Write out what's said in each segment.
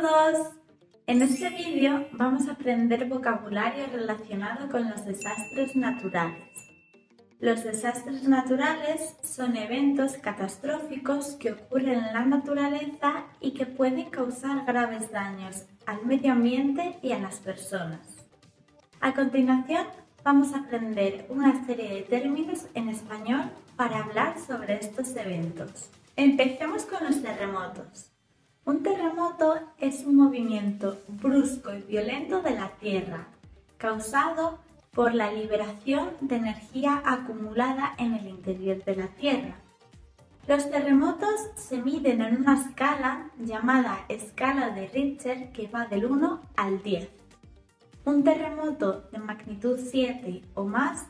todos! En este vídeo vamos a aprender vocabulario relacionado con los desastres naturales. Los desastres naturales son eventos catastróficos que ocurren en la naturaleza y que pueden causar graves daños al medio ambiente y a las personas. A continuación vamos a aprender una serie de términos en español para hablar sobre estos eventos. Empecemos con los terremotos. Un terremoto es un movimiento brusco y violento de la Tierra, causado por la liberación de energía acumulada en el interior de la Tierra. Los terremotos se miden en una escala llamada escala de Richter que va del 1 al 10. Un terremoto de magnitud 7 o más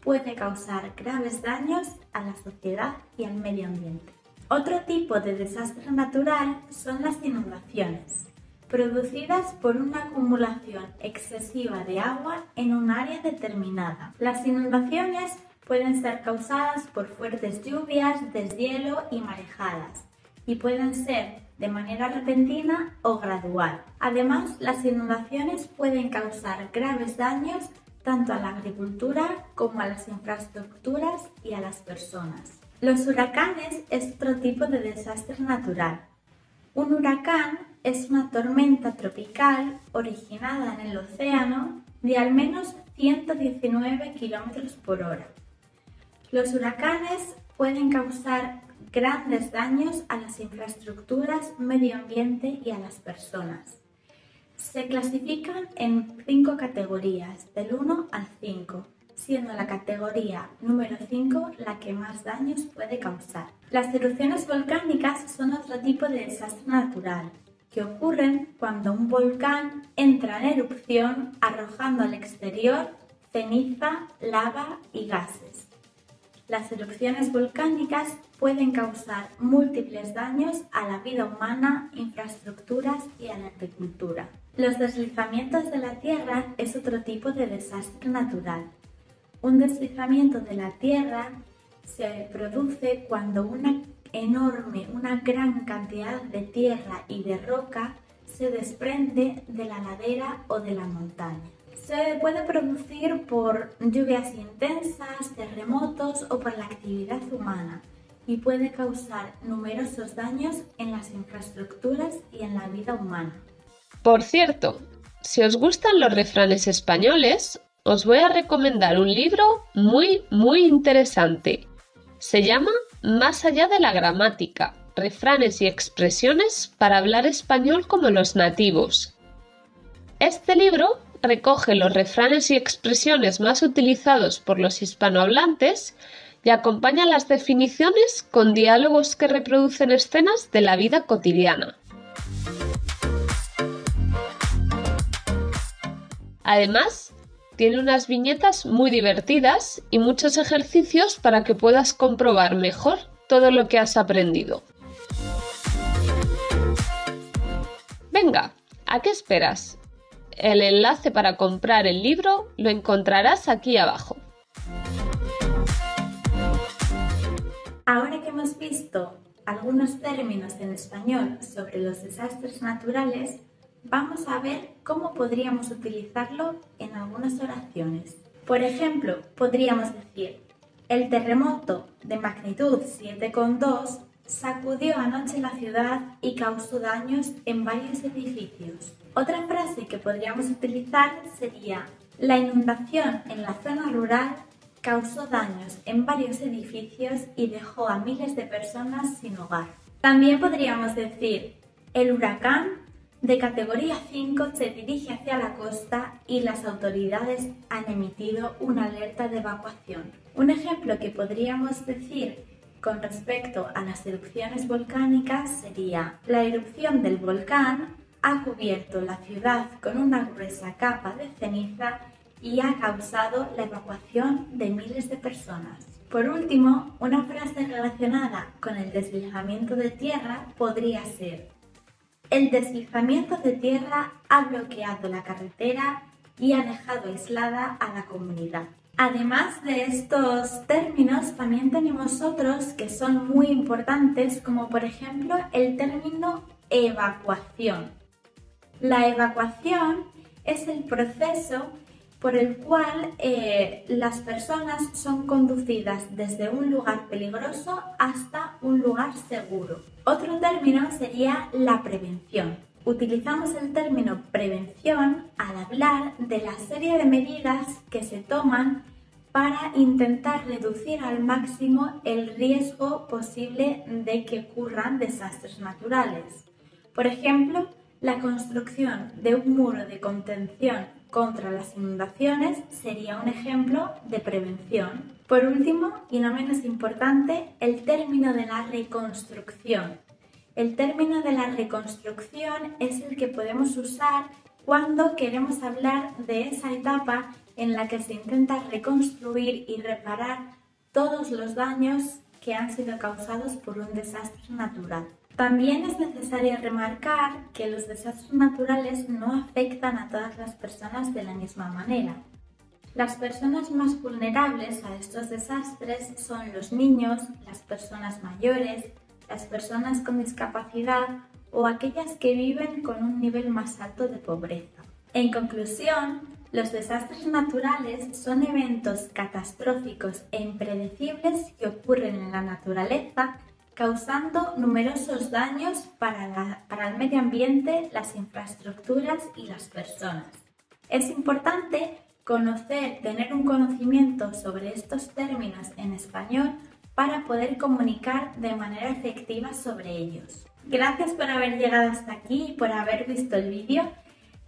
puede causar graves daños a la sociedad y al medio ambiente. Otro tipo de desastre natural son las inundaciones, producidas por una acumulación excesiva de agua en un área determinada. Las inundaciones pueden ser causadas por fuertes lluvias, deshielo y marejadas, y pueden ser de manera repentina o gradual. Además, las inundaciones pueden causar graves daños tanto a la agricultura como a las infraestructuras y a las personas. Los huracanes es otro tipo de desastre natural. Un huracán es una tormenta tropical originada en el océano de al menos 119 km por hora. Los huracanes pueden causar grandes daños a las infraestructuras, medio ambiente y a las personas. Se clasifican en cinco categorías, del 1 al 5 siendo la categoría número 5 la que más daños puede causar. Las erupciones volcánicas son otro tipo de desastre natural que ocurren cuando un volcán entra en erupción arrojando al exterior ceniza, lava y gases. Las erupciones volcánicas pueden causar múltiples daños a la vida humana, infraestructuras y a la agricultura. Los deslizamientos de la Tierra es otro tipo de desastre natural un deslizamiento de la Tierra se produce cuando una enorme, una gran cantidad de tierra y de roca se desprende de la ladera o de la montaña. Se puede producir por lluvias intensas, terremotos o por la actividad humana y puede causar numerosos daños en las infraestructuras y en la vida humana. Por cierto, si os gustan los refranes españoles, os voy a recomendar un libro muy, muy interesante. Se llama Más allá de la gramática, refranes y expresiones para hablar español como los nativos. Este libro recoge los refranes y expresiones más utilizados por los hispanohablantes y acompaña las definiciones con diálogos que reproducen escenas de la vida cotidiana. Además, tiene unas viñetas muy divertidas y muchos ejercicios para que puedas comprobar mejor todo lo que has aprendido. Venga, ¿a qué esperas? El enlace para comprar el libro lo encontrarás aquí abajo. Ahora que hemos visto algunos términos en español sobre los desastres naturales, vamos a ver cómo podríamos utilizarlo en algunas oraciones. Por ejemplo, podríamos decir, el terremoto de magnitud 7,2 sacudió anoche la ciudad y causó daños en varios edificios. Otra frase que podríamos utilizar sería, la inundación en la zona rural causó daños en varios edificios y dejó a miles de personas sin hogar. También podríamos decir, el huracán de categoría 5 se dirige hacia la costa y las autoridades han emitido una alerta de evacuación. Un ejemplo que podríamos decir con respecto a las erupciones volcánicas sería la erupción del volcán ha cubierto la ciudad con una gruesa capa de ceniza y ha causado la evacuación de miles de personas. Por último, una frase relacionada con el deslizamiento de tierra podría ser el deslizamiento de tierra ha bloqueado la carretera y ha dejado aislada a la comunidad. Además de estos términos, también tenemos otros que son muy importantes, como por ejemplo el término evacuación. La evacuación es el proceso por el cual eh, las personas son conducidas desde un lugar peligroso hasta un lugar seguro. Otro término sería la prevención. Utilizamos el término prevención al hablar de la serie de medidas que se toman para intentar reducir al máximo el riesgo posible de que ocurran desastres naturales. Por ejemplo, la construcción de un muro de contención contra las inundaciones sería un ejemplo de prevención. Por último, y no menos importante, el término de la reconstrucción. El término de la reconstrucción es el que podemos usar cuando queremos hablar de esa etapa en la que se intenta reconstruir y reparar todos los daños que han sido causados por un desastre natural. También es necesario remarcar que los desastres naturales no afectan a todas las personas de la misma manera. Las personas más vulnerables a estos desastres son los niños, las personas mayores, las personas con discapacidad o aquellas que viven con un nivel más alto de pobreza. En conclusión, los desastres naturales son eventos catastróficos e impredecibles que ocurren en la naturaleza causando numerosos daños para, el medio ambiente, las infraestructuras y las personas. Es importante conocer, tener un conocimiento sobre estos términos en español para poder comunicar de manera efectiva sobre ellos. Gracias por haber llegado hasta aquí y por haber visto el vídeo.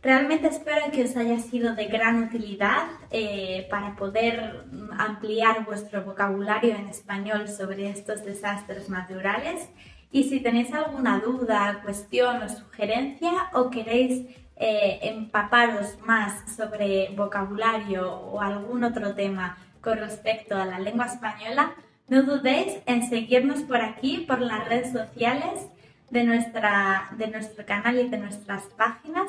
Realmente espero que os haya sido de gran utilidad eh, para poder ampliar vuestro vocabulario en español sobre estos desastres naturales. Y si tenéis alguna duda, cuestión o sugerencia o queréis eh, empaparos más sobre vocabulario o algún otro tema con respecto a la lengua española, no dudéis en seguirnos por aquí, por las redes sociales de, nuestra, de nuestro canal y de nuestras páginas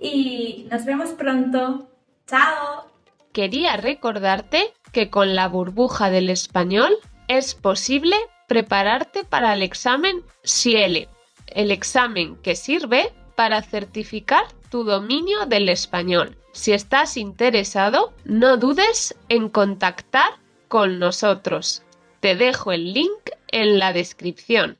y nos vemos pronto. ¡Chao! Quería recordarte que con la burbuja del español es posible prepararte para el examen SIELE, el examen que sirve para certificar tu dominio del español. Si estás interesado, no dudes en contactar con nosotros. Te dejo el link en la descripción.